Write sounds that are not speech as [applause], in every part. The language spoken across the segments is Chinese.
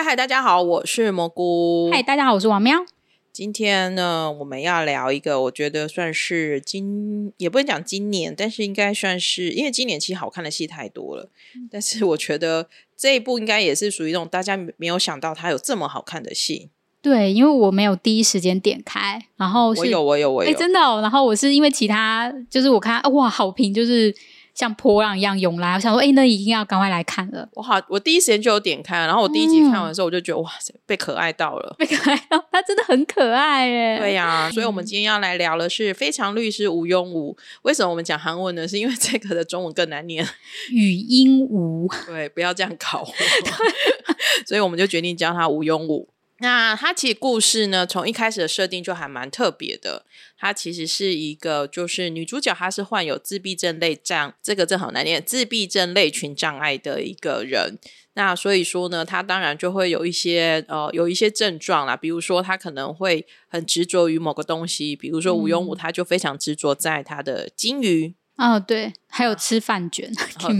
嗨嗨，大家好，我是蘑菇。嗨，大家好，我是王喵。今天呢，我们要聊一个，我觉得算是今也不能讲今年，但是应该算是，因为今年其实好看的戏太多了。但是我觉得这一部应该也是属于那种大家没有想到它有这么好看的戏。对，因为我没有第一时间点开，然后我有，我有，我有，哎真的。然后我是因为其他，就是我看哇，好评就是。像波浪一样涌来，我想说，哎，那一定要赶快来看了。我好，我第一时间就有点开，然后我第一集看完的时候，我就觉得哇塞，被可爱到了，被可爱到，他真的很可爱耶。对呀，所以我们今天要来聊的是《非常律师吴庸武》。为什么我们讲韩文呢？是因为这个的中文更难念，[laughs] 语音吴。对，不要这样搞。[laughs] [laughs] 所以我们就决定叫他吴庸武。那它其实故事呢，从一开始的设定就还蛮特别的。它其实是一个，就是女主角她是患有自闭症类障，这个正好难念，自闭症类群障碍的一个人。那所以说呢，她当然就会有一些呃，有一些症状啦，比如说她可能会很执着于某个东西，比如说吴庸武，他就非常执着在他的金鱼。哦，对，还有吃饭卷。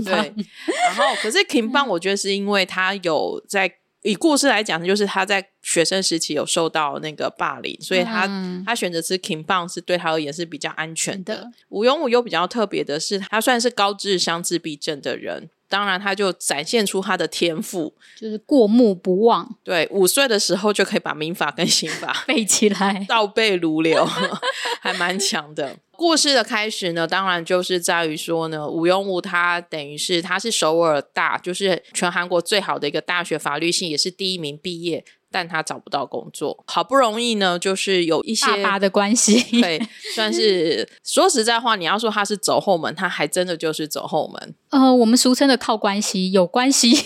对，然后可是 Kim 棒，我觉得是因为他有在。以故事来讲，就是他在学生时期有受到那个霸凌，所以他他选择吃 King 棒是对他而言是比较安全的。吴庸武又比较特别的是，他算是高智商自闭症的人，当然他就展现出他的天赋，就是过目不忘。对，五岁的时候就可以把民法跟刑法 [laughs] 背起来，[laughs] 倒背如流，[laughs] 还蛮强的。故事的开始呢，当然就是在于说呢，吴庸武他等于是他是首尔大，就是全韩国最好的一个大学，法律系也是第一名毕业，但他找不到工作，好不容易呢，就是有一些爸爸的关系，[laughs] 对，算是说实在话，你要说他是走后门，他还真的就是走后门。呃，我们俗称的靠关系，有关系。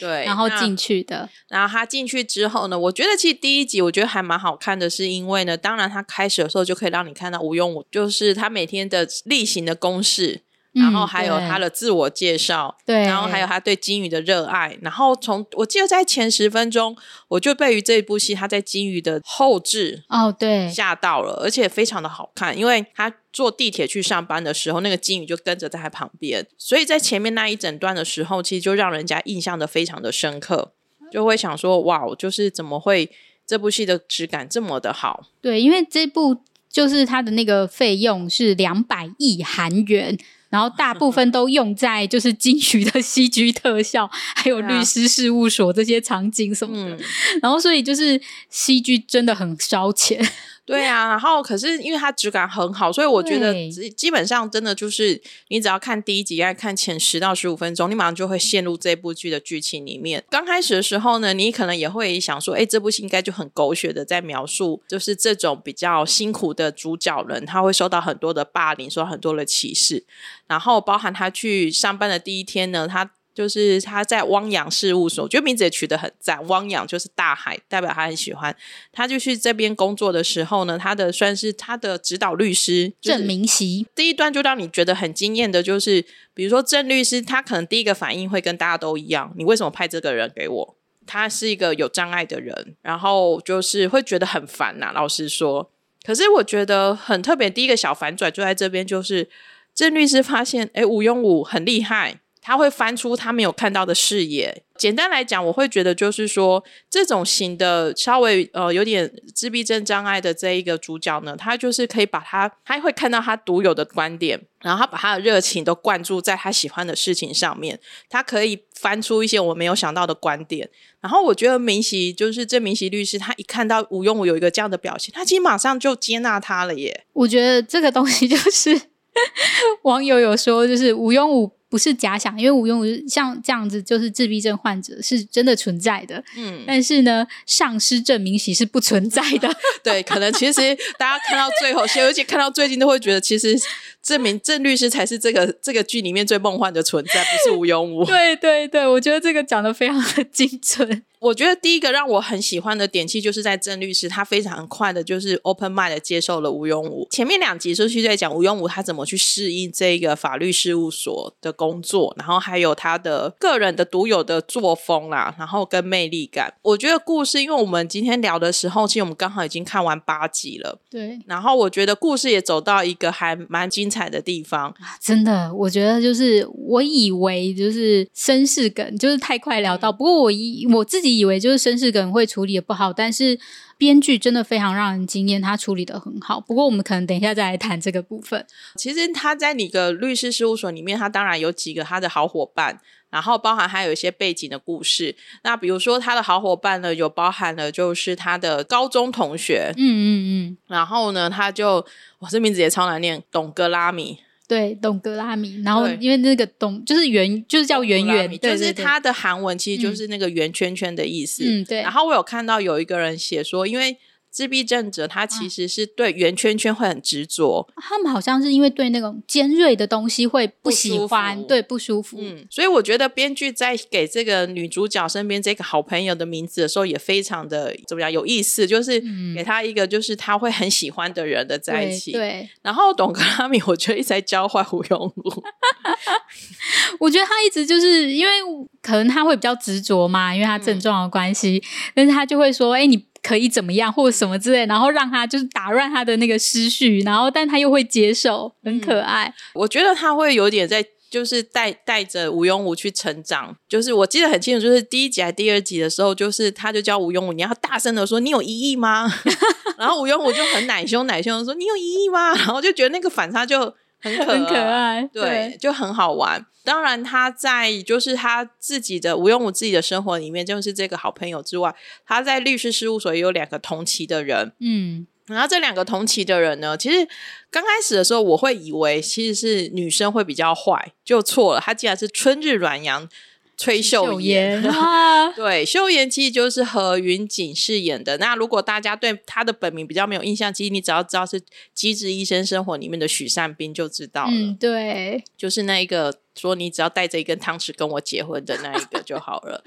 对，[laughs] 然后进去的。然后他进去之后呢，我觉得其实第一集我觉得还蛮好看的，是因为呢，当然他开始的时候就可以让你看到吴庸，就是他每天的例行的公式。然后还有他的自我介绍，对，然后还有他对金鱼的热爱。然后从我记得在前十分钟，我就被于这一部戏他在金鱼的后置哦，对，吓到了，而且非常的好看。因为他坐地铁去上班的时候，那个金鱼就跟着在他旁边，所以在前面那一整段的时候，其实就让人家印象的非常的深刻，就会想说哇，就是怎么会这部戏的质感这么的好？对，因为这部就是它的那个费用是两百亿韩元。然后大部分都用在就是金曲的 [laughs] 戏剧特效，还有律师事务所这些场景什么的。然后所以就是戏剧真的很烧钱。对啊，然后可是因为它质感很好，所以我觉得基本上真的就是你只要看第一集，再看前十到十五分钟，你马上就会陷入这部剧的剧情里面。刚开始的时候呢，你可能也会想说，哎，这部戏应该就很狗血的在描述，就是这种比较辛苦的主角人，他会受到很多的霸凌，受到很多的歧视，然后包含他去上班的第一天呢，他。就是他在汪洋事务所，我觉得名字也取得很赞。汪洋就是大海，代表他很喜欢。他就去这边工作的时候呢，他的算是他的指导律师郑明熙。第一段就让你觉得很惊艳的，就是比如说郑律师，他可能第一个反应会跟大家都一样，你为什么派这个人给我？他是一个有障碍的人，然后就是会觉得很烦呐。老实说，可是我觉得很特别。第一个小反转就在这边，就是郑律师发现，哎，吴庸武很厉害。他会翻出他没有看到的视野。简单来讲，我会觉得就是说，这种型的稍微呃有点自闭症障碍的这一个主角呢，他就是可以把他，他会看到他独有的观点，然后他把他的热情都灌注在他喜欢的事情上面。他可以翻出一些我没有想到的观点。然后我觉得明熙就是这明熙律师，他一看到吴庸武有一个这样的表现，他其实马上就接纳他了耶。我觉得这个东西就是 [laughs] 网友有说，就是吴庸武。不是假想，因为吴庸像这样子就是自闭症患者是真的存在的，嗯，但是呢，丧失证明喜是不存在的。[laughs] 对，可能其实大家看到最后，尤其看到最近，都会觉得其实证明郑律师才是这个这个剧里面最梦幻的存在，不是 [laughs] 吴庸武。对对对，我觉得这个讲的非常的精准。我觉得第一个让我很喜欢的点，其实就是在郑律师，他非常快的，就是 open mind 的接受了吴庸武。前面两集就是在讲吴庸武他怎么去适应这个法律事务所的工作，然后还有他的个人的独有的作风啦，然后跟魅力感。我觉得故事，因为我们今天聊的时候，其实我们刚好已经看完八集了，对。然后我觉得故事也走到一个还蛮精彩。的地方。真的，我觉得就是我以为就是绅士梗，就是太快聊到。不过我以我自己以为就是绅士梗会处理的不好，但是编剧真的非常让人惊艳，他处理的很好。不过我们可能等一下再来谈这个部分。其实他在你的律师事务所里面，他当然有几个他的好伙伴。然后包含还有一些背景的故事，那比如说他的好伙伴呢，有包含了就是他的高中同学，嗯嗯嗯，然后呢，他就我这名字也超难念，董格拉米，对，董格拉米，然后因为那个董就是圆，就是叫圆圆，就是它的韩文其实就是那个圆圈圈的意思，嗯对。然后我有看到有一个人写说，因为。自闭症者他其实是对圆圈圈会很执着，他们好像是因为对那种尖锐的东西会不喜欢，对不舒服。嗯，所以我觉得编剧在给这个女主角身边这个好朋友的名字的时候，也非常的怎么样有意思，就是给他一个就是他会很喜欢的人的在一起。对，然后董格拉米，我觉得一直在教坏胡永武。[laughs] 我觉得他一直就是因为可能他会比较执着嘛，因为他症状的关系，但是他就会说：“哎，你。”可以怎么样，或者什么之类，然后让他就是打乱他的那个思绪，然后但他又会接受，很可爱。我觉得他会有点在，就是带带着吴庸武去成长。就是我记得很清楚，就是第一集还第二集的时候，就是他就叫吴庸武，你要大声的说你有异议吗？[laughs] 然后吴庸武就很奶凶奶凶的说你有异议吗？然后就觉得那个反差就很很可爱，对，就很好玩。当然，他在就是他自己的吴用武自己的生活里面，就是这个好朋友之外，他在律师事务所也有两个同期的人。嗯，然后这两个同期的人呢，其实刚开始的时候，我会以为其实是女生会比较坏，就错了。他竟然是春日软阳。崔秀妍，[laughs] 对，秀妍其实就是何云锦饰演的。那如果大家对她的本名比较没有印象，其实你只要知道是《机智医生生活》里面的许善斌就知道了。嗯，对，就是那一个说你只要带着一根汤匙跟我结婚的那一个就好了。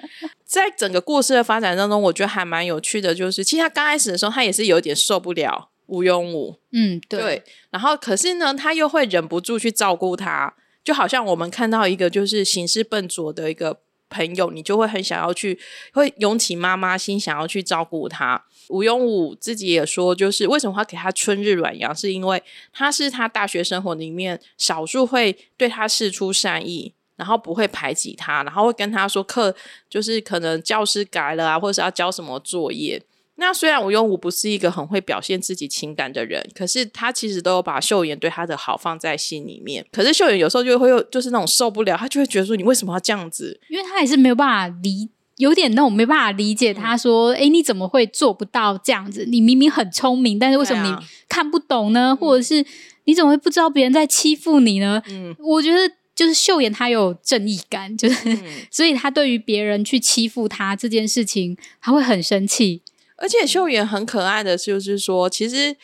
在整个故事的发展当中，我觉得还蛮有趣的，就是其实他刚开始的时候，他也是有点受不了吴庸武。嗯，对。然后可是呢，他又会忍不住去照顾他。就好像我们看到一个就是行事笨拙的一个朋友，你就会很想要去，会涌起妈妈心，想要去照顾他。吴庸武自己也说，就是为什么他给他春日暖阳，是因为他是他大学生活里面少数会对他示出善意，然后不会排挤他，然后会跟他说课就是可能教师改了啊，或者是要交什么作业。那虽然吴庸武不是一个很会表现自己情感的人，可是他其实都有把秀妍对他的好放在心里面。可是秀妍有时候就会有，就是那种受不了，他就会觉得说：“你为什么要这样子？”因为他也是没有办法理，有点那种没办法理解。他说：“哎，你怎么会做不到这样子？你明明很聪明，但是为什么你看不懂呢？或者是你怎么会不知道别人在欺负你呢？”嗯，我觉得就是秀妍她有正义感，就是所以她对于别人去欺负她这件事情，她会很生气。而且秀妍很可爱的就是说，其实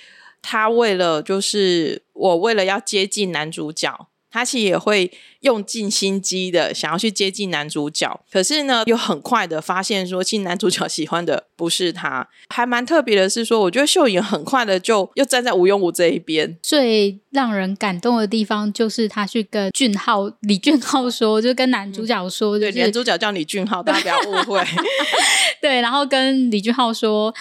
她为了就是我为了要接近男主角。他其实也会用尽心机的想要去接近男主角，可是呢，又很快的发现说，其实男主角喜欢的不是他。还蛮特别的是说，我觉得秀妍很快的就又站在吴庸武这一边。最让人感动的地方就是他去跟俊浩李俊浩说，就跟男主角说，对，男主角叫李俊浩，大家不要误会。[laughs] 对，然后跟李俊浩说，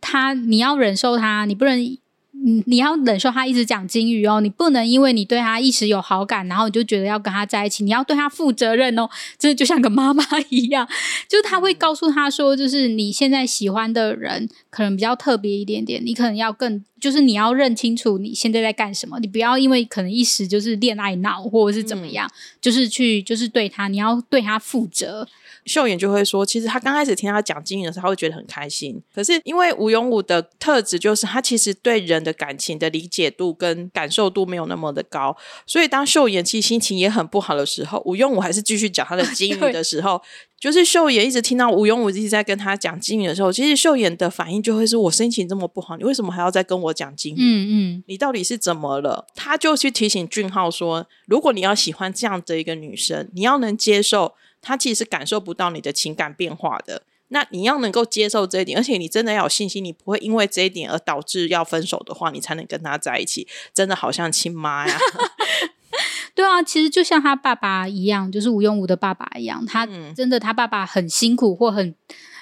他你要忍受他，你不能。你你要忍受他一直讲金鱼哦，你不能因为你对他一时有好感，然后你就觉得要跟他在一起，你要对他负责任哦，真的就像个妈妈一样，[laughs] 就是他会告诉他说，就是你现在喜欢的人可能比较特别一点点，你可能要更，就是你要认清楚你现在在干什么，你不要因为可能一时就是恋爱脑或者是怎么样，就是去就是对他，你要对他负责。秀妍就会说，其实他刚开始听他讲经营的时候，他会觉得很开心。可是因为吴永武的特质就是他其实对人的感情的理解度跟感受度没有那么的高，所以当秀妍其实心情也很不好的时候，吴永武还是继续讲他的经营 [laughs] 的时候，就是秀妍一直听到吴永武一直在跟他讲经营的时候，其实秀妍的反应就会是我心情这么不好，你为什么还要再跟我讲经营？嗯嗯，你到底是怎么了？他就去提醒俊浩说，如果你要喜欢这样的一个女生，你要能接受。他其实是感受不到你的情感变化的，那你要能够接受这一点，而且你真的要有信心，你不会因为这一点而导致要分手的话，你才能跟他在一起。真的好像亲妈呀，[laughs] 对啊，其实就像他爸爸一样，就是吴庸武的爸爸一样，他真的他爸爸很辛苦或很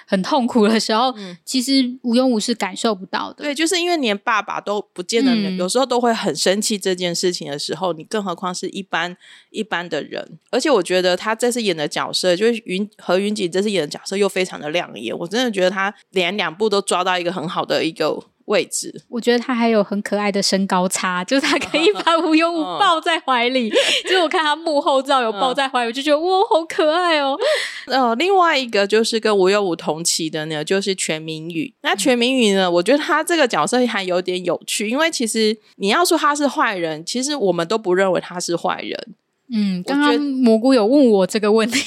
很痛苦的时候，嗯其实无庸武是感受不到的。对，就是因为连爸爸都不见得，嗯有时候都会很生气这件事情的时候，你更何况是一般一般的人。而且我觉得他这次演的角色，就是云何云锦这次演的角色又非常的亮眼，我真的觉得他连两部都抓到一个很好的一个位置。我觉得他还有很可爱的身高差，[laughs] 就是他可以把吴庸武嗯抱在怀里。[laughs] 就是我看他幕后照有抱在怀里，我就觉得哇，好可爱哦。[laughs] 呃，另外一个就是跟吴有武同期的呢，就是全民宇。那嗯全民宇呢，我觉得他这个角色还有点有趣，因为其实你要说他是坏人，其实我们都不认为他是坏人。嗯，刚刚蘑菇有问我这个问题，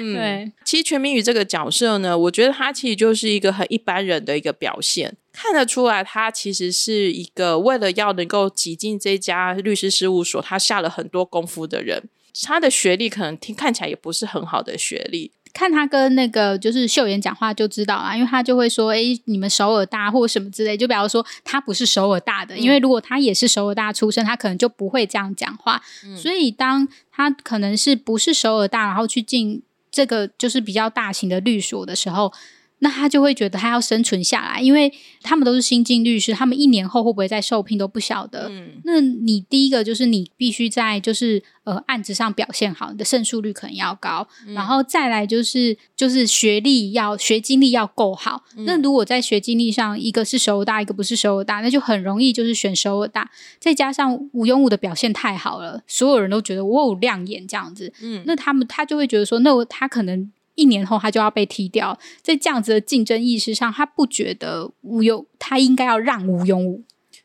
嗯，对，其实全民宇这个角色呢，我觉得他其实就是一个很一般人的一个表现，看得出来他其实是一个为了要能够挤进这家律师事务所，他下了很多功夫的人。他的学历可能听看起来也不是很好的学历，看他跟那个就是秀妍讲话就知道啦，因为他就会说：“哎，你们首尔大或者什么之类。”就比方说他不是首尔大的，因为如果他也是首尔大出身，他可能就不会这样讲话。所以当他可能是不是首尔大，然后去进这个就是比较大型的律所的时候。那他就会觉得他要生存下来，因为他们都是新进律师，他们一年后会不会再受聘都不晓得。嗯那你第一个就是你必须在就是呃案子上表现好，你的胜诉率可能要高，然后再来就是就是学历要学经历要够好。那如果在学经历上一个是首尔大，一个不是首尔大，那就很容易就是选首尔大。再加上吴庸武的表现太好了，所有人都觉得我有亮眼这样子，嗯那他们他就会觉得说，那我他可能。一年后他就要被踢掉，在这样子的竞争意识上，他不觉得吴庸他应该要让吴庸武。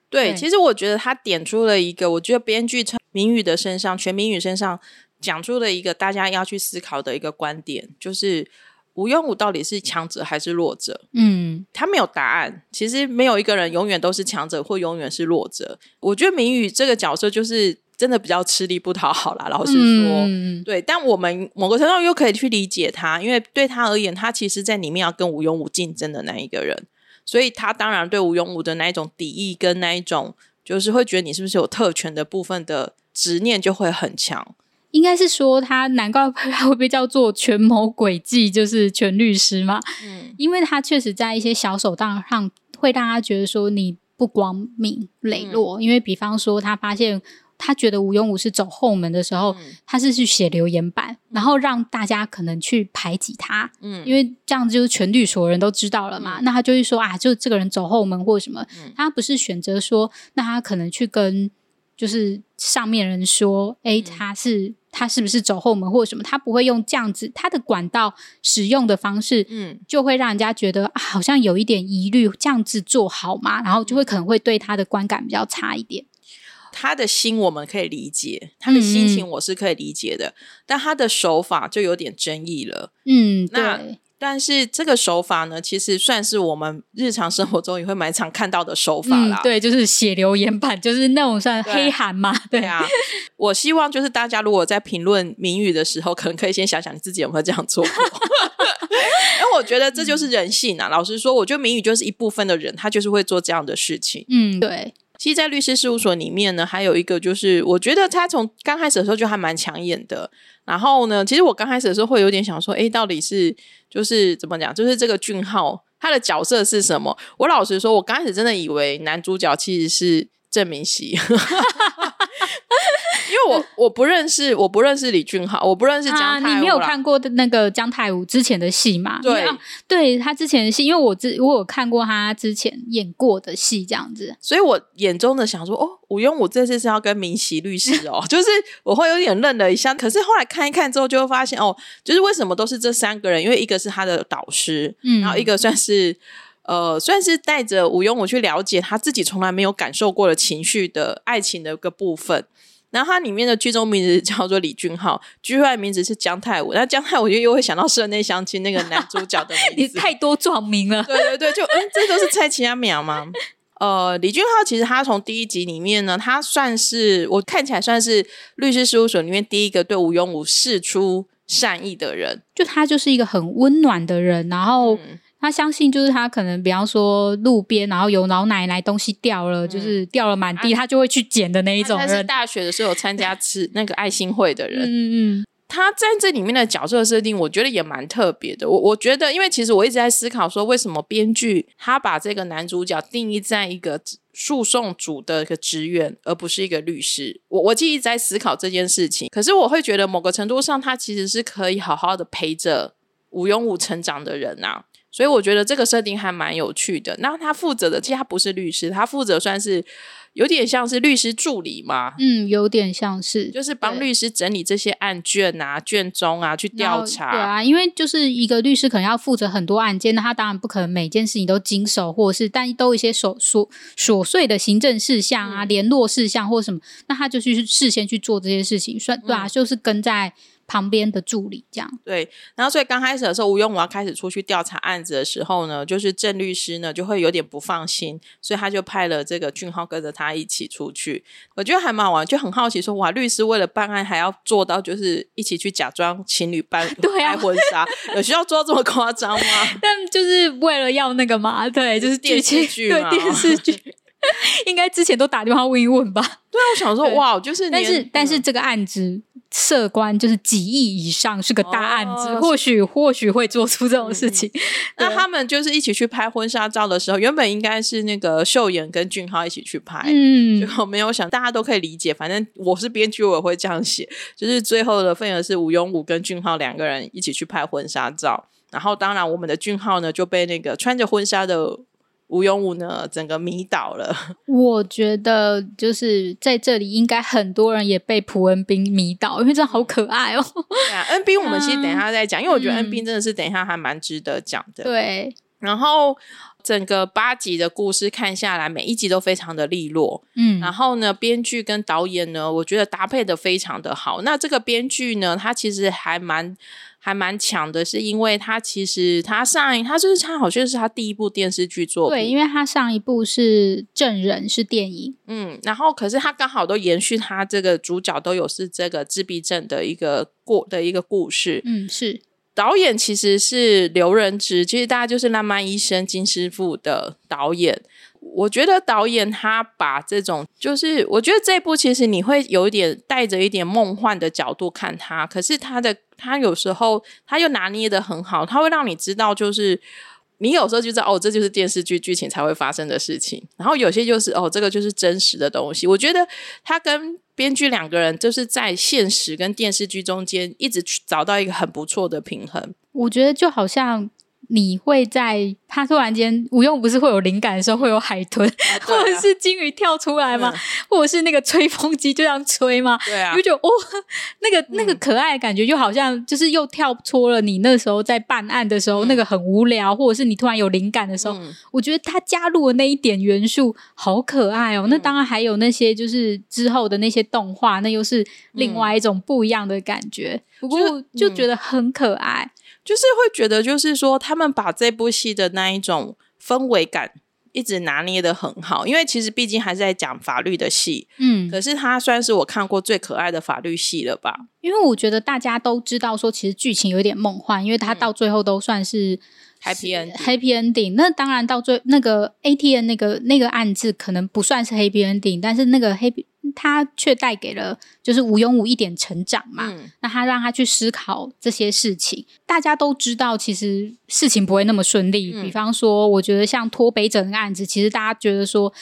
对，对其实我觉得他点出了一个，我觉得编剧从明宇的身上，全明宇身上讲出了一个大家要去思考的一个观点，就是吴庸武到底是强者还是弱者？嗯他没有答案。其实没有一个人永远都是强者或永远是弱者。我觉得明宇这个角色就是真的比较吃力不讨好啦，老实说。嗯对，但我们某个程度又可以去理解他，因为对他而言，他其实在里面要跟吴庸武竞争的那一个人，所以他当然对吴庸武的那一种敌意跟那一种就是会觉得你是不是有特权的部分的执念就会很强。应该是说他难怪他会被叫做权谋诡计，就是权律师嘛。嗯因为他确实在一些小手段上会让他觉得说你不光明磊落。因为比方说他发现他觉得吴庸武是走后门的时候，嗯。他是去写留言板，然后让大家可能去排挤他。嗯。因为这样就是全律所人都知道了嘛，那他就会说啊，就这个人走后门或什么，嗯。他不是选择说，那他可能去跟就是上面人说，诶，他是他是不是走后门或什么，他不会用这样子他的管道使用的方式，嗯。就会让人家觉得啊，好像有一点疑虑，这样子做好吗？然后就会可能会对他的观感比较差一点。他的心我们可以理解，他的心嗯情我是可以理解的，但他的手法就有点争议了。嗯，那，但是这个手法呢，其实算是我们日常生活中也会蛮常看到的手法啦。，嗯对，就是写留言板，就是那种算黑函嘛，对对啊。我希望就是大家如果在评论谜语的时候，可能可以先想想你自己有没有这样做过。因 [laughs] 为我觉得这就是人性啊。老实说，我觉得名语就是一部分的人，他就是会做这样的事情。嗯，对，其实，在律师事务所里面呢，还有一个就是，我觉得他从刚开始的时候就还蛮抢眼的。然后呢，其实我刚开始的时候会有点想说，诶，到底是就是怎么讲，就是这个俊浩他的角色是什么？我老实说，我刚开始真的以为男主角其实是郑明熙。[laughs] 因为我我不认识，我不认识李俊浩，我不认识啊，姜泰你没有看过的那个姜泰武之前的戏嘛？对对他之前的戏，因为我之我有看过他之前演过的戏，这样子。所以我眼中的想说，哦，吴庸武这次是要跟明熙律师哦，[laughs] 就是我会有点愣了一下。可是后来看一看之后，就会发现哦，就是为什么都是这三个人？因为一个是他的导师，嗯然后一个算是呃，算是带着吴庸武去了解他自己从来没有感受过的情绪的爱情的一个部分。然后它里面的剧中名字叫做李俊浩，剧外名字是姜泰武。那姜泰武就又会想到室内相亲那个男主角的名字，[laughs] 太多撞名了。对对对，就嗯，这都是蔡奇亚苗吗？[laughs] 呃，李俊浩其实他从第一集里面呢，他算是我看起来算是律师事务所里面第一个对吴庸武示出善意的人。就他就是一个很温暖的人，然后嗯他相信，就是他可能比方说路边，然后有老奶奶东西掉了，就是掉了满地，他就会去捡的那一种他是。大学的时候有参加吃那个爱心会的人，嗯嗯他在这里面的角色设定，我觉得也蛮特别的。我我觉得，因为其实我一直在思考说，为什么编剧他把这个男主角定义在一个诉讼组的一个职员，而不是一个律师。我我一直在思考这件事情。可是我会觉得，某个程度上，他其实是可以好好的陪着吴庸武成长的人呐。所以我觉得这个设定还蛮有趣的。那他负责的，其实他不是律师，他负责算是有点像是律师助理嘛。嗯，有点像是，就是帮律师整理这些案卷啊、卷宗啊，去调查。对啊，因为就是一个律师可能要负责很多案件，那他当然不可能每件事情都经手，或者是但都一些琐琐琐碎的行政事项啊、联络事项或什么，那他就去事先去做这些事情，算对啊，就是跟在。旁边的助理这样对，然后所以刚开始的时候，吴庸武要开始出去调查案子的时候呢，就是郑律师呢就会有点不放心，所以他就派了这个俊浩跟着他一起出去。我觉得还蛮好玩，就很好奇说，哇，律师为了办案还要做到就是一起去假装情侣办 [laughs] 拍婚纱，有需要做到这么夸张吗？[laughs] 但就是为了要那个嘛，对，就是电视剧对电视剧，[laughs] 应该之前都打电话问一问吧。对啊，我想说，哇，就是但是但是这个案子。涉关就是几亿以上，是个大案子，或许或许会做出这种事情。[laughs] 那他们就是一起去拍婚纱照的时候，原本应该是那个秀妍跟俊浩一起去拍，嗯，就没有想大家都可以理解。反正我是编剧，我也会这样写，[laughs] 就是最后的份额是吴庸武跟俊浩两个人一起去拍婚纱照，然后当然我们的俊浩呢就被那个穿着婚纱的。吴庸武呢，整个迷倒了。[laughs] 我觉得就是在这里，应该很多人也被朴恩斌迷倒，因为真的好可爱哦。对啊，恩斌我们其实等一下再讲，因为我觉得恩斌真的是等一下还蛮值得讲的。对，然后整个八集的故事看下来，每一集都非常的利落。嗯，然后呢，编剧跟导演呢，我觉得搭配的非常的好。那这个编剧呢，他其实还蛮。还蛮强的，是因为他其实他上一他就是他好像是他第一部电视剧作品，对，因为他上一部是证人是电影，嗯，然后可是他刚好都延续他这个主角都有是这个自闭症的一个过的一个故事，嗯，是。导演其实是刘仁植，其实大家就是《浪漫医生金师傅》的导演。我觉得导演他把这种，就是我觉得这部其实你会有一点带着一点梦幻的角度看他，可是他的他有时候他又拿捏的很好，他会让你知道，就是你有时候就知道哦，这就是电视剧剧情才会发生的事情，然后有些就是哦，这个就是真实的东西。我觉得他跟编剧两个人就是在现实跟电视剧中间一直找到一个很不错的平衡。我觉得就好像。你会在他突然间吴用不是会有灵感的时候会有海豚或者是鲸鱼跳出来吗？或者是那个吹风机就这样吹吗？对啊，就觉得哦，那个那个可爱的感觉就好像就是又跳脱了你那时候在办案的时候那个很无聊，或者是你突然有灵感的时候，我觉得他加入的那一点元素好可爱哦。那当然还有那些就是之后的那些动画，那又是另外一种不一样的感觉。不过就觉得很可爱。就是会觉得，就是说，他们把这部戏的那一种氛围感一直拿捏的很好，因为其实毕竟还是在讲法律的戏，嗯，可是它算是我看过最可爱的法律戏了吧？因为我觉得大家都知道说，其实剧情有点梦幻，因为它到最后都算是 happy ending，happy ending。那当然到最那个 ATN 那个那个案子可能不算是 happy ending，但是那个 happy。他却带给了就是吴庸武一点成长嘛，那他让他去思考这些事情。大家都知道，其实事情不会那么顺利。比方说，我觉得像脱北者的案子，其实大家觉得说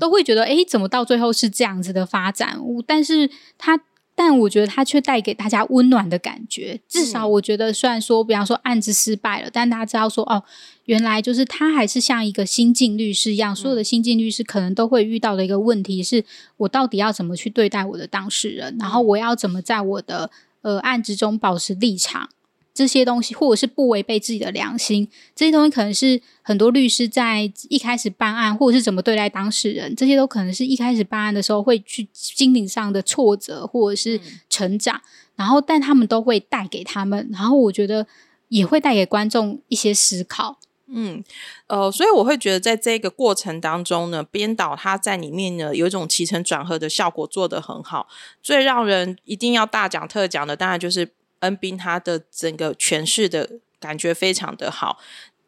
都会觉得，哎，怎么到最后是这样子的发展？但是他。但我觉得他却带给大家温暖的感觉。至少我觉得，虽然说，比方说案子失败了，但大家知道说，哦，原来就是他还是像一个新晋律师一样，所有的新晋律师可能都会遇到的一个问题是：我到底要怎么去对待我的当事人？然后我要怎么在我的呃案子中保持立场？这些东西，或者是不违背自己的良心，这些东西可能是很多律师在一开始办案，或者是怎么对待当事人，这些都可能是一开始办案的时候会去心灵上的挫折，或者是成长。然后，但他们都会带给他们，然后我觉得也会带给观众一些思考。嗯，呃，所以我会觉得在这个过程当中呢，编导他在里面呢有一种起承转合的效果做得很好。最让人一定要大讲特讲的，当然就是。恩斌他的整个诠释的感觉非常的好，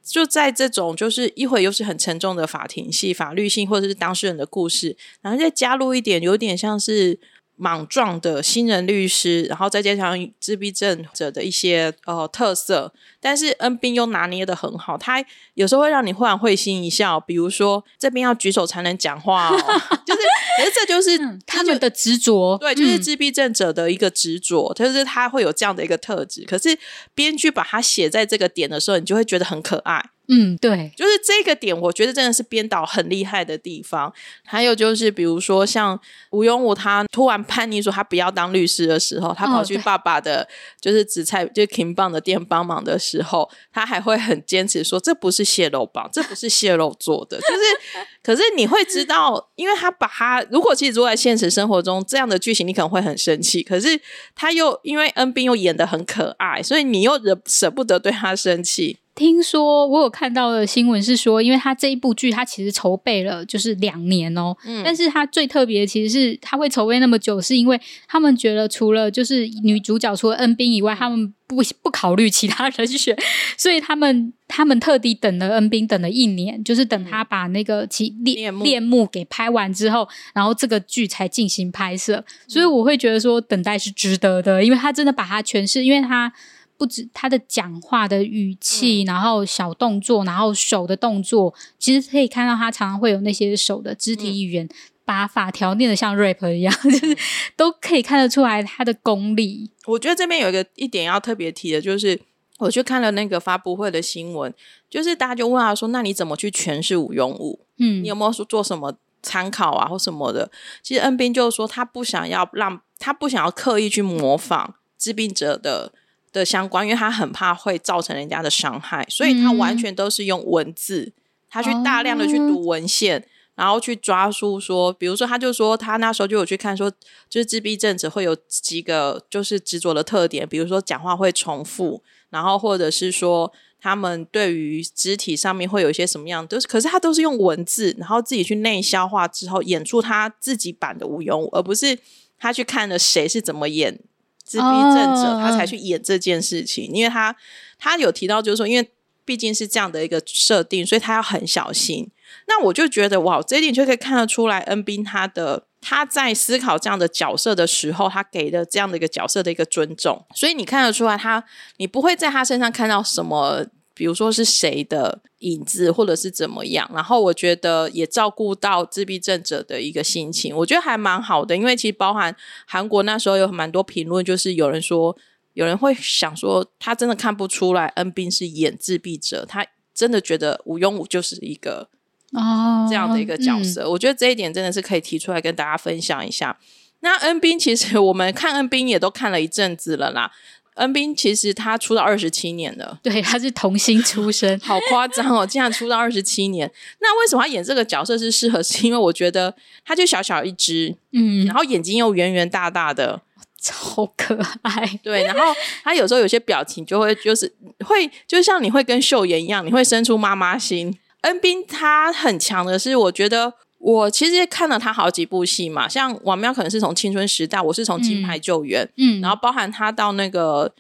就在这种就是一会又是很沉重的法庭戏、法律性或者是当事人的故事，然后再加入一点有点像是莽撞的新人律师，然后再加上自闭症者的一些呃特色，但是恩斌又拿捏的很好，他有时候会让你忽然会心一笑，比如说这边要举手才能讲话、哦，[laughs] 就是，可是这就是、他们的执着，对，就是嗯自闭症者的一个执着，就是他会有这样的一个特质。可是编剧把它写在这个点的时候，你就会觉得很可爱。嗯，对，就是这个点，我觉得真的是编导很厉害的地方。还有就是，比如说像吴永武，他突然叛逆说他不要当律师的时候，他跑去爸爸的，就是紫菜就是 King 棒的店帮忙的时候，他还会很坚持说这不是蟹肉棒，这不是蟹肉做的。就是，[laughs] 可是你会知道，因为他把他如果其实做在现实生活中这样的剧情，你可能会很生气。可是他又因为恩斌又演的很可爱，所以你又忍舍不得对他生气。听说我有看到的新闻是说，因为他这一部剧他其实筹备了就是两年哦，嗯。但是他最特别的其实是他会筹备那么久，是因为他们觉得除了就是女主角除了恩斌以外，他们不不考虑其他人选，[laughs] 所以他们他们特地等了恩斌等了一年，就是等他把那个其猎幕猎猎幕给拍完之后，然后这个剧才进行拍摄，所以我会觉得说等待是值得的，因为他真的把它诠释，因为他。不止他的讲话的语气，然后小动作，然后手的动作，其实可以看到他常常会有那些手的肢体语言，把法条念得像 rap 一样，[laughs] 就是都可以看得出来他的功力。我觉得这边有一个一点要特别提的，就是我去看了那个发布会的新闻，就是大家就问他说：“那你怎么去诠释吴庸武？嗯你有没有说做什么参考啊，或什么的？”其实恩斌就说他不想要让他不想要刻意去模仿治病者的的相关，因为他很怕会造成人家的伤害，所以他嗯完全都是用文字，他去大量的去读文献。然后去抓书说，比如说，他就说他那时候就有去看说，就是自闭症者会有几个就是执着的特点，比如说讲话会重复，然后或者是说他们对于肢体上面会有一些什么样，都是可是他都是用文字，然后自己去内消化之后演出他自己版的吴庸武，而不是他去看了谁是怎么演自闭症者，哦他才去演这件事情，因为他他有提到就是说，因为毕竟是这样的一个设定，所以他要很小心。那我就觉得哇，这一点就可以看得出来，恩斌他的他在思考这样的角色的时候，他给的这样的一个角色的一个尊重，所以你看得出来他，你不会在他身上看到什么。比如说是谁的影子，或者是怎么样，然后我觉得也照顾到自闭症者的一个心情，我觉得还蛮好的。因为其实包含韩国那时候有蛮多评论，就是有人说，有人会想说，他真的看不出来恩斌是演自闭者，他真的觉得吴庸武就是一个哦，这样的一个角色。我觉得这一点真的是可以提出来跟大家分享一下。那恩斌其实我们看恩斌也都看了一阵子了啦。恩斌其实他出道二十七年了，对，他是童星出身，[laughs] 好夸张哦！[laughs] 竟然出道二十七年。那为什么他演这个角色是适合？是因为我觉得他就小小一只，嗯，然后眼睛又圆圆大大的，[laughs] 超可爱，对，然后他有时候有些表情就会就是会，就像你会跟秀妍一样，你会生出妈妈心。恩斌他很强的是，我觉得我其实看了他好几部戏嘛，像王喵可能是从青春时代，我是从金牌救援，嗯，然后包含他到那个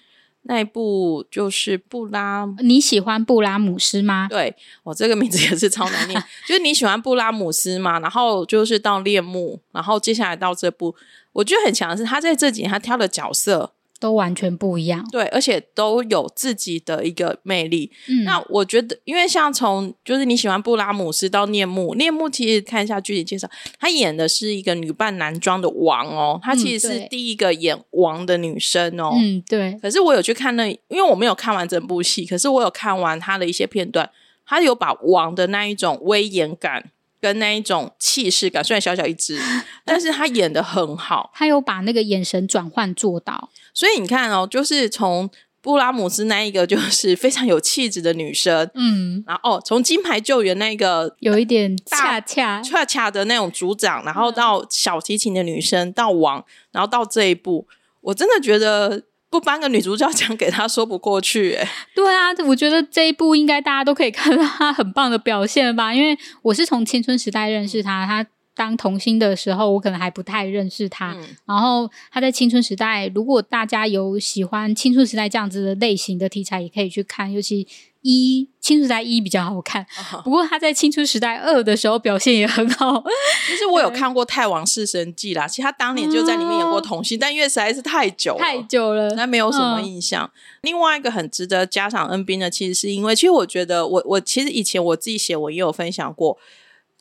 那一部就是布拉。你喜欢布拉姆斯吗？对我这个名字也是超难念，就是你喜欢布拉姆斯嘛，然后就是到猎幕，然后接下来到这部，我觉得很强的是他在这几年他挑的角色，都完全不一样。对，而且都有自己的一个魅力。嗯，那我觉得，因为像从就是你喜欢布拉姆斯到聂木，聂木其实看一下具体介绍，她演的是一个女扮男装的王哦，她其实是第一个演王的女生哦。嗯，对，可是我有去看那，因为我没有看完整部戏，可是我有看完她的一些片段，她有把王的那一种威严感跟那一种气势感，虽然小小一只，但是他演的很好。他有把那个眼神转换做到。所以你看哦，就是从布拉姆斯那一个就是非常有气质的女生，嗯，然后哦，从金牌救援那个有一点恰恰恰恰的那种组长，然后到小提琴的女生，到王，然后到这一步，我真的觉得不颁个女主角奖给他说不过去、欸。对啊，我觉得这一部应该大家都可以看到他很棒的表现吧？因为我是从青春时代认识他，他当童星的时候，我可能还不太认识他。嗯然后他在青春时代，如果大家有喜欢青春时代这样子的类型的题材，也可以去看。尤其一青春时代一比较好看，不过他在青春时代二的时候表现也很好。[laughs] 其实我有看过《太王弑神记》啦，其实他当年就在里面演过童星，但因为实在是太久了，太久了，那没有什么嗯印象。另外一个很值得加上恩斌的，其实是因为，其实我觉得我我其实以前我自己写文也有分享过，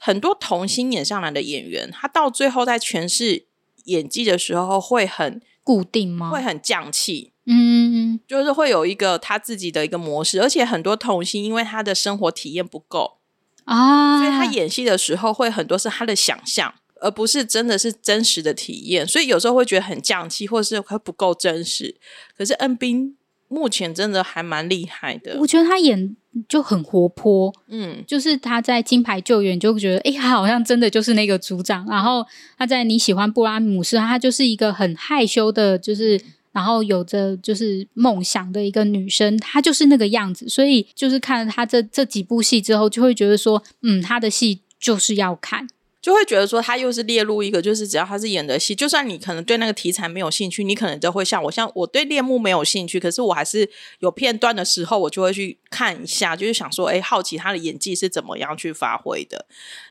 很多童星演上来的演员，他到最后在诠释演技的时候会很固定吗？会很降气。嗯，就是会有一个他自己的一个模式，而且很多童星因为他的生活体验不够，啊，所以他演戏的时候会很多是他的想象，而不是真的是真实的体验，所以有时候会觉得很降气，或是会不够真实。可是恩斌目前真的还蛮厉害的我，觉得他演就很活泼，嗯，就是他在《金牌救援》就觉得，哎，他好像真的就是那个组长。然后他在你喜欢布拉姆斯，他就是一个很害羞的，就是然后有着就是梦想的一个女生，她就是那个样子。所以就是看了他这这几部戏之后，就会觉得说，嗯，他的戏就是要看。就会觉得说他又是列入一个，就是只要他是演的戏，就算你可能对那个题材没有兴趣，你可能都会像我，像我对猎幕没有兴趣，可是我还是有片段的时候，我就会去看一下，就是想说，哎，好奇他的演技是怎么样去发挥的。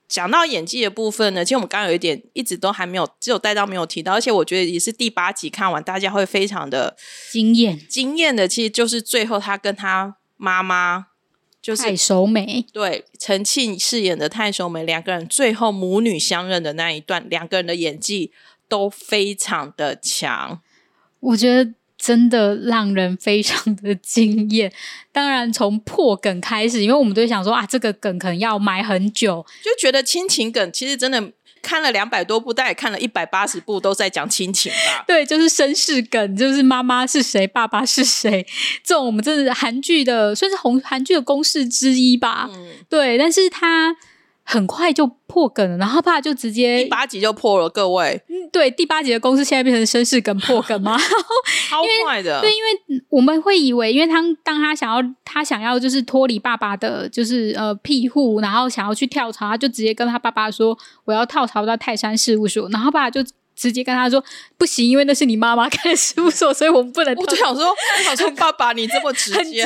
讲到演技的部分呢，其实我们刚刚有一点一直都还没有，只有带到没有提到，而且我觉得也是第八集看完，大家会非常的惊艳惊艳的，其实就是最后他跟他妈妈。就是太守美，对陈庆饰演的太守美两个人最后母女相认的那一段，两个人的演技都非常的强。我觉得真的让人非常的惊艳。当然，从破梗开始，因为我们都想说啊，这个梗可能要埋很久，就觉得亲情梗其实真的看了两百多部，大概看了一百八十部都在讲亲情吧。[laughs] 对，就是绅士梗，就是妈妈是谁，爸爸是谁，这种我们这是韩剧的算是红韩剧的公式之一吧。嗯，对，但是他很快就破梗了，然后爸就直接第八集就破了，各位嗯对第八集的公司现在变成绅士梗破梗吗？[laughs] 超快的。对，因为我们会以为，因为他当他想要他想要就是脱离爸爸的，就是呃庇护，然后想要去跳槽，他就直接跟他爸爸说我要跳槽到泰山事务所，然后爸爸就直接跟他说不行，因为那是你妈妈开的事务所，所以我们不能我就想说，[laughs] 我想说，爸爸你这么直很直接？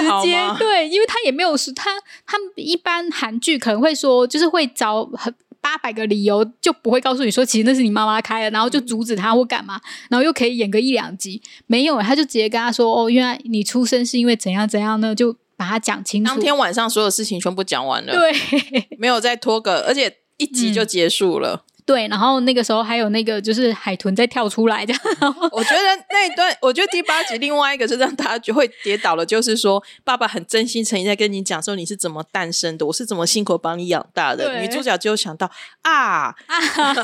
对，因为他也没有说他他们一般韩剧可能会说，就是会找很八百个理由，就不会告诉你说其实那是你妈妈开的，然后就阻止他或干嘛，然后又可以演个一两集，没有，他就直接跟他说哦，原来你出生是因为怎样怎样呢，就把它讲清楚。当天晚上所有事情全部讲完了，对没有再拖个，而且一集就结束了。对，然后那个时候还有那个就是海豚在跳出来的，[laughs] 我觉得那一段，我觉得第八集另外一个是让大家就会跌倒了，就是说爸爸很真心诚意在跟你讲说你是怎么诞生的，我是怎么辛苦把你养大的。女主角就想到啊，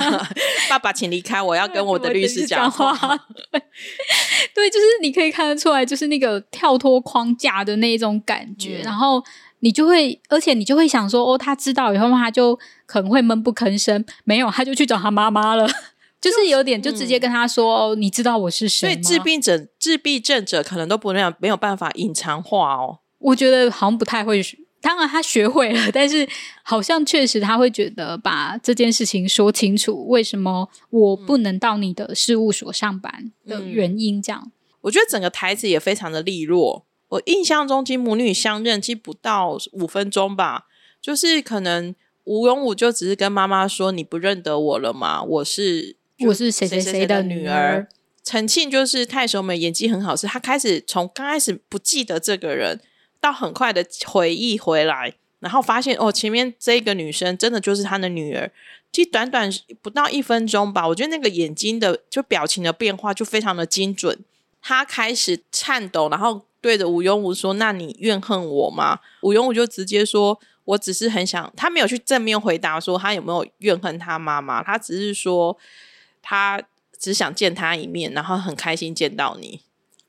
[laughs] 爸爸请离开，我要跟我的律师讲话。[laughs] 对，就是你可以看得出来，就是那个跳脱框架的那一种感觉，嗯然后你就会，而且你就会想说，哦，他知道以后，他就可能会闷不吭声，没有，他就去找他妈妈了。[laughs] 就是有点，就直接跟他说：“哦，你知道我是谁？”所以自闭者自闭症者可能都不那样，没有办法隐藏话哦。我觉得好像不太会学，当然他学会了，但是好像确实他会觉得把这件事情说清楚，为什么我不能到你的事务所上班的原因，这样。我觉得整个台词也非常的利落。我印象中，母女相认其实不到五分钟吧，就是可能吴永武就只是跟妈妈说：“你不认得我了吗？我是我是谁谁谁谁的女儿。”陈庆就是太守美，演技很好，是他开始从刚开始不记得这个人，到很快的回忆回来，然后发现哦，前面这个女生真的就是他的女儿。其实短短不到一分钟吧，我觉得那个眼睛的就表情的变化就非常的精准。他开始颤抖，然后对着吴庸武说：“那你怨恨我吗？”吴庸武就直接说：“我只是很想。”他没有去正面回答说他有没有怨恨他妈妈，他只是说他只想见他一面，然后很开心见到你。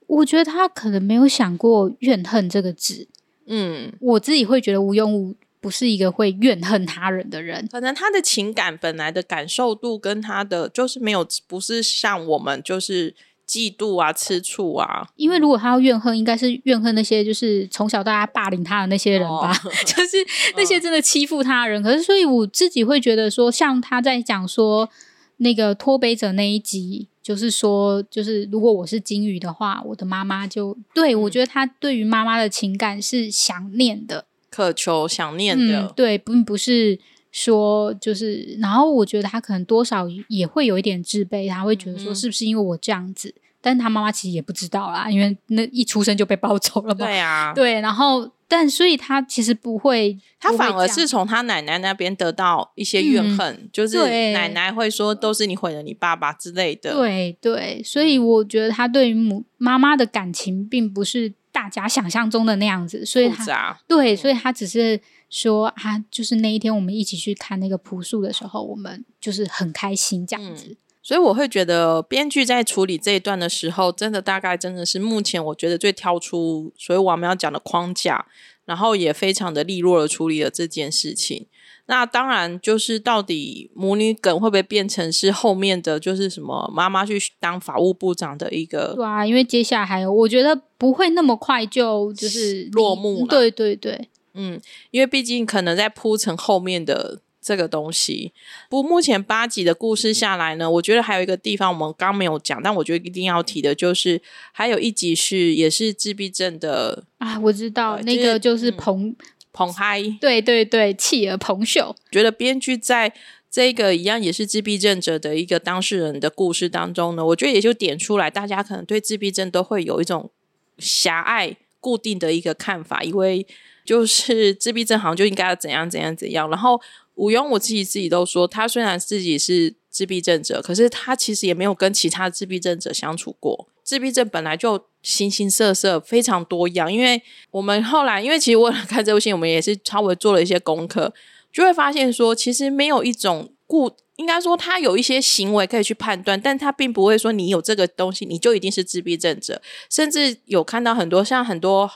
我觉得他可能没有想过怨恨这个字。嗯，我自己会觉得吴庸武不是一个会怨恨他人的人。可能他的情感本来的感受度跟他的就是没有，不是像我们就是嫉妒啊、吃醋啊。因为如果他要怨恨，应该是怨恨那些就是从小到大霸凌他的那些人吧，哦 [laughs] 就是那些真的欺负他的人。可是，所以我自己会觉得说，像他在讲说那个脱北者那一集，就是说，就是如果我是金鱼的话，我的妈妈就对我觉得他对于妈妈的情感是想念的，渴求、想念嗯的，，对，并不是说就是，然后我觉得他可能多少也会有一点自卑，他会觉得说嗯是不是因为我这样子，但他妈妈其实也不知道啦，因为那一出生就被抱走了嘛。对啊，对，然后但所以他其实不会，他反而是从他奶奶那边得到一些怨嗯恨，就是奶奶会说都是你毁了你爸爸之类的。对对，所以我觉得他对于母妈妈的感情并不是大家想象中的那样子，所以他，对，所以他只是说啊，就是那一天我们一起去看那个朴树的时候，我们就是很开心这样子。所以我会觉得编剧在处理这一段的时候，真的大概真的是目前我觉得最跳出所以我们要讲的框架，然后也非常的利落的处理了这件事情。那当然就是到底母女梗会不会变成是后面的就是什么妈妈去当法务部长的一个对啊，因为接下来还有，我觉得不会那么快就就是落幕了对对对，嗯，因为毕竟可能在铺陈后面的这个东西。不过目前八集的故事下来呢，我觉得还有一个地方我们刚没有讲，但我觉得一定要提的就是，还有一集是也是自闭症的啊，我知道那个就是嗯彭，彭嗨，对对对，弃儿彭秀，觉得编剧在。这个一样也是自闭症者的一个当事人的故事当中呢，我觉得也就点出来，大家可能对自闭症都会有一种狭隘、固定的一个看法，因为就是自闭症好像就应该要怎样怎样怎样。然后吴庸我自己自己都说，他虽然自己是自闭症者，可是他其实也没有跟其他自闭症者相处过。自闭症本来就形形色色，非常多样。因为我们后来，因为其实为了看这部戏，我们也是稍微做了一些功课，就会发现说，其实没有一种固，应该说他有一些行为可以去判断，但他并不会说你有这个东西，你就一定是自闭症者。甚至有看到很多像很多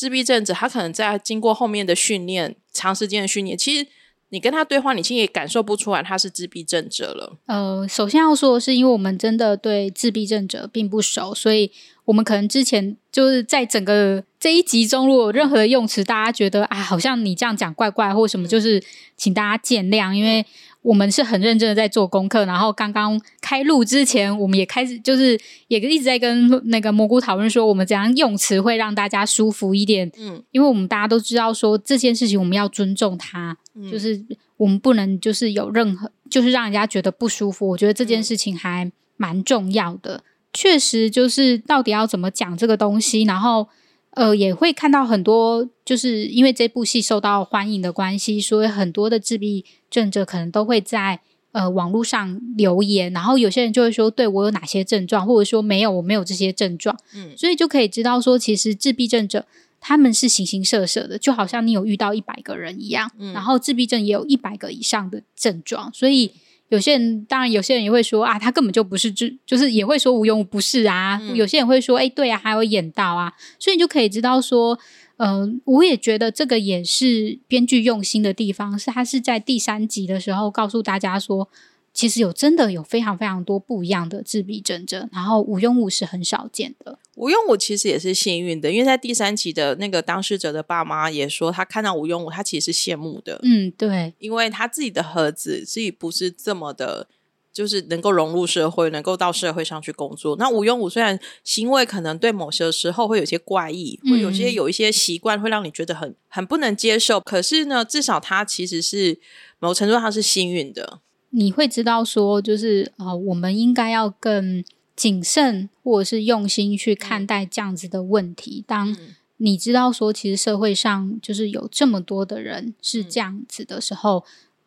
自闭症者，他可能在经过后面的训练，长时间的训练，其实你跟他对话，你其实也感受不出来他是自闭症者了。呃，首先要说的是，因为我们真的对自闭症者并不熟，所以我们可能之前就是在整个这一集中，如果有任何的用词大家觉得啊，好像你这样讲怪怪或什么，就是请大家见谅，因为我们是很认真的在做功课。然后刚刚开录之前，我们也开始就是也一直在跟那个蘑菇讨论说，我们怎样用词会让大家舒服一点。嗯，因为我们大家都知道说这件事情我们要尊重它，嗯就是我们不能就是有任何就是让人家觉得不舒服。我觉得这件事情还蛮重要的。确实，就是到底要怎么讲这个东西，然后呃，也会看到很多，就是因为这部戏受到欢迎的关系，所以很多的自闭症者可能都会在呃网络上留言，然后有些人就会说，对我有哪些症状，或者说没有，我没有这些症状，嗯所以就可以知道说，其实自闭症者。他们是形形色色的，就好像你有遇到一百个人一样，嗯然后自闭症也有一百个以上的症状，所以有些人当然有些人也会说啊，他根本就不是就，就是也会说无庸不是啊。嗯有些人会说，哎、对啊，还有演到啊，所以你就可以知道说，嗯、我也觉得这个也是编剧用心的地方，是他是在第三集的时候告诉大家说。其实有真的有非常非常多不一样的自闭症症，然后无庸武是很少见的。吴庸武其实也是幸运的，因为在第三集的那个当事者的爸妈也说，他看到吴庸武，他其实是羡慕的，嗯，对，因为他自己的盒子自己不是这么的，就是能够融入社会，能够到社会上去工作。那吴庸武虽然行为可能对某些时候会有些怪异，会有些嗯有一些习惯会让你觉得很很不能接受，可是呢，至少他其实是某程度上是幸运的。你会知道说，就是呃，我们应该要更谨慎或者是用心去看待这样子的问题。当嗯你知道说，其实社会上就是有这么多的人是这样子的时候，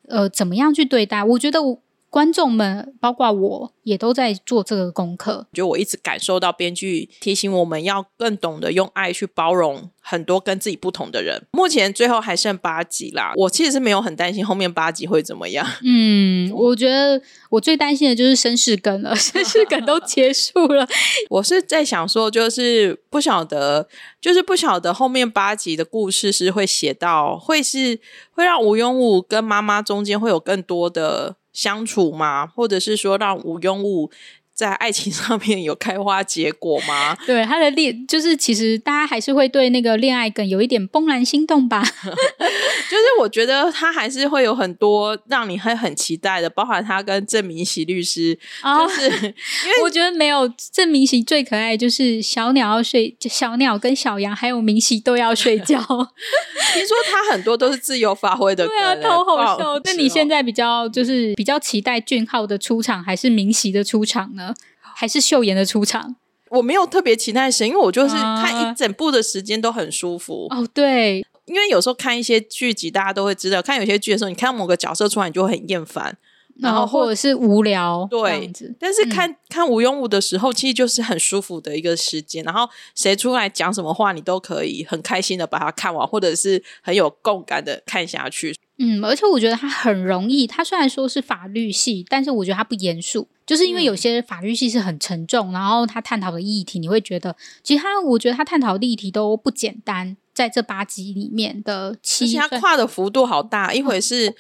呃，怎么样去对待？我觉得我观众们，包括我也都在做这个功课。就我一直感受到编剧提醒我们要更懂得用爱去包容很多跟自己不同的人。目前最后还剩八集啦，我其实是没有很担心后面八集会怎么样。嗯，我觉得我最担心的就是绅士梗了，[laughs] 绅士梗都结束了。[laughs] 我是在想说，就是不晓得，就是不晓得后面八集的故事是会写到，会是会让吴庸武跟妈妈中间会有更多的相处吗？或者是说让无庸物在爱情上面有开花结果吗？[laughs] 对他的恋，就是其实大家还是会对那个恋爱梗有一点怦然心动吧。[laughs] [laughs] 就是我觉得他还是会有很多让你会很期待的，包含他跟郑明喜律师，就是因为我觉得没有郑明喜最可爱，就是小鸟要睡，小鸟跟小羊还有明喜都要睡觉。听说他很多都是自由发挥的，对啊，梗超好哇笑。那你现在比较就是比较期待俊浩的出场，还是明喜的出场呢？还是秀妍的出场？我没有特别期待谁，因为我就是啊看一整部的时间都很舒服。哦，对，因为有时候看一些剧集，大家都会知道，看有些剧的时候，你看到某个角色出来，你就会很厌烦。然后或者是无聊对。但是看、看无用武的时候，其实就是很舒服的一个时间。然后谁出来讲什么话，你都可以很开心的把它看完，或者是很有共感的看下去。嗯，而且我觉得它很容易。它虽然说是法律系，但是我觉得它不严肃，就是因为有些法律系是很沉重，然后他探讨的议题，你会觉得其实他，我觉得他探讨的议题都不简单。在这八集里面的而七且它，跨的幅度好大，一回是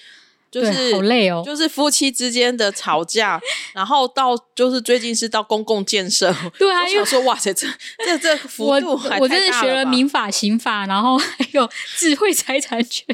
就，是好累哦。就是夫妻之间的吵架，[laughs] 然后到就是最近是到公共建设。[laughs] 对啊，我想说，哇塞，这这这 [laughs] 幅我度还我真的学了民法、刑法，然后还有智慧财产权，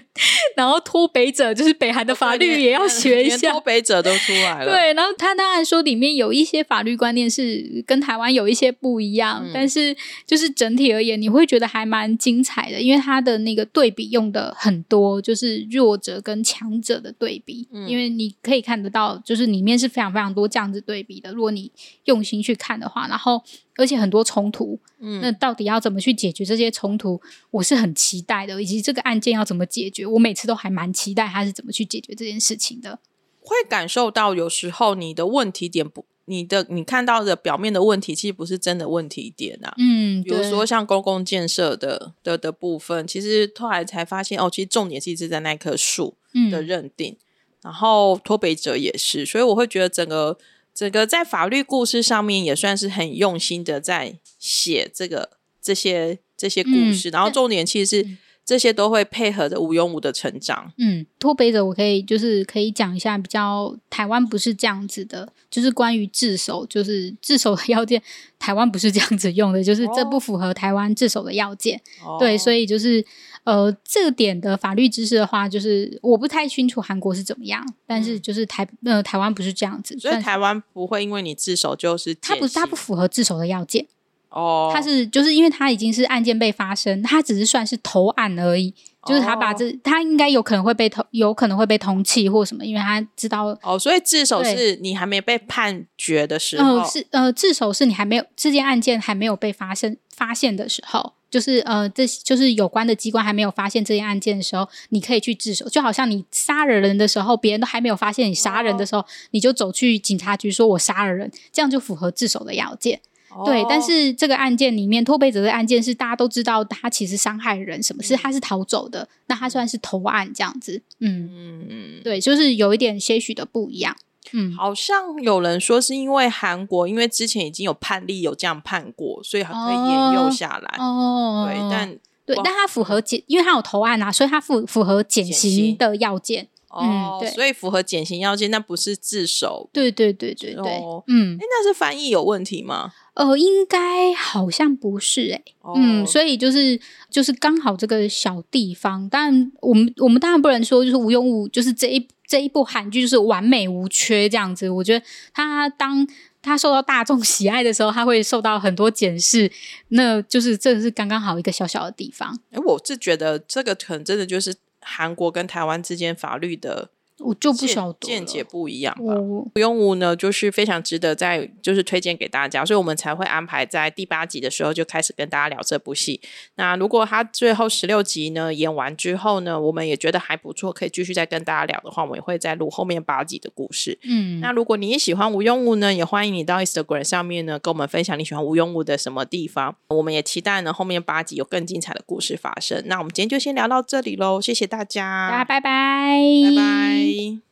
然后脱北者就是北韩的法律也要学一下脱。北者都出来了。，对，然后他当然说里面有一些法律观念是跟台湾有一些不一样，嗯但是就是整体而言，你会觉得还蛮精彩的，因为他的那个对比用的很多，就是弱者跟强者的对比，嗯因为你可以看得到，就是里面是非常非常多这样子对比的。如果你用心去看的话，然后而且很多冲突，嗯那到底要怎么去解决这些冲突，我是很期待的，以及这个案件要怎么解决，我每次都还蛮期待他是怎么去解决这件事情的。会感受到有时候你的问题点不，你的你看到的表面的问题，其实不是真的问题点啊。嗯，比如说像公共建设的的的部分，其实后来才发现哦，其实重点其实是在那棵树的嗯认定，然后脱北者也是，所以我会觉得整个整个在法律故事上面也算是很用心的在写这个这些这些故嗯事，然后重点其实是这些都会配合着无庸武的成长。嗯，脱北者我可以就是可以讲一下比较台湾不是这样子的，就是关于自首，就是自首的要件，台湾不是这样子用的，就是这哦不符合台湾自首的要件。哦对，所以就是呃，这个点的法律知识的话，就是我不太清楚韩国是怎么样，但是就是台呃台湾不是这样子，所以台湾不会因为你自首就是它不是它不符合自首的要件，哦，他是就是因为他已经是案件被发生，他只是算是投案而已，就是他把哦这他应该有可能会被通有可能会被通缉或什么，因为他知道。哦，所以自首是你还没被判决的时候，呃，是呃，自首是你还没有这件案件还没有被发生发现的时候，就是呃，这就是有关的机关还没有发现这件案件的时候，你可以去自首。就好像你杀了人的时候，别人都还没有发现你杀人的时候，你就走去警察局说我杀了人，这样就符合自首的要件。对，但哦是这个案件里面，脱北者的案件是大家都知道他其实伤害人，什么是他是逃走的，那他算是投案这样子。嗯，嗯嗯，对，就是有一点些许的不一样。嗯，好像有人说是因为韩国，因为之前已经有判例有这样判过，所以还可以沿用下来。哦，对，但对，但他符合减，因为他有投案啊，所以他符符合减减刑刑的要件。哦，对所以符合减刑要件，那不是自首。对对对对对，哦嗯哎，，那是翻译有问题吗？呃，应该好像不是诶、嗯，哦所以就是就是刚好这个小地方，但我们我们当然不能说就是无用武就是这一这一部韩剧就是完美无缺这样子。我觉得他当他受到大众 [laughs] 喜爱的时候，他会受到很多检视，那就是这是刚刚好一个小小的地方。哎，我是觉得这个可能真的就是韩国跟台湾之间法律的我就不晓得见解不一样吧。我不用无呢，就是非常值得在就是推荐给大家，所以我们才会安排在第八集的时候就开始跟大家聊这部戏。那如果他最后十六集呢演完之后呢，我们也觉得还不错，可以继续再跟大家聊的话，我们也会再录后面八集的故事。嗯，那如果你也喜欢无用武呢，也欢迎你到 Instagram 上面呢跟我们分享你喜欢无用武的什么地方。我们也期待呢后面八集有更精彩的故事发生。那我们今天就先聊到这里喽，谢谢大家，大家拜拜，拜拜 Bye.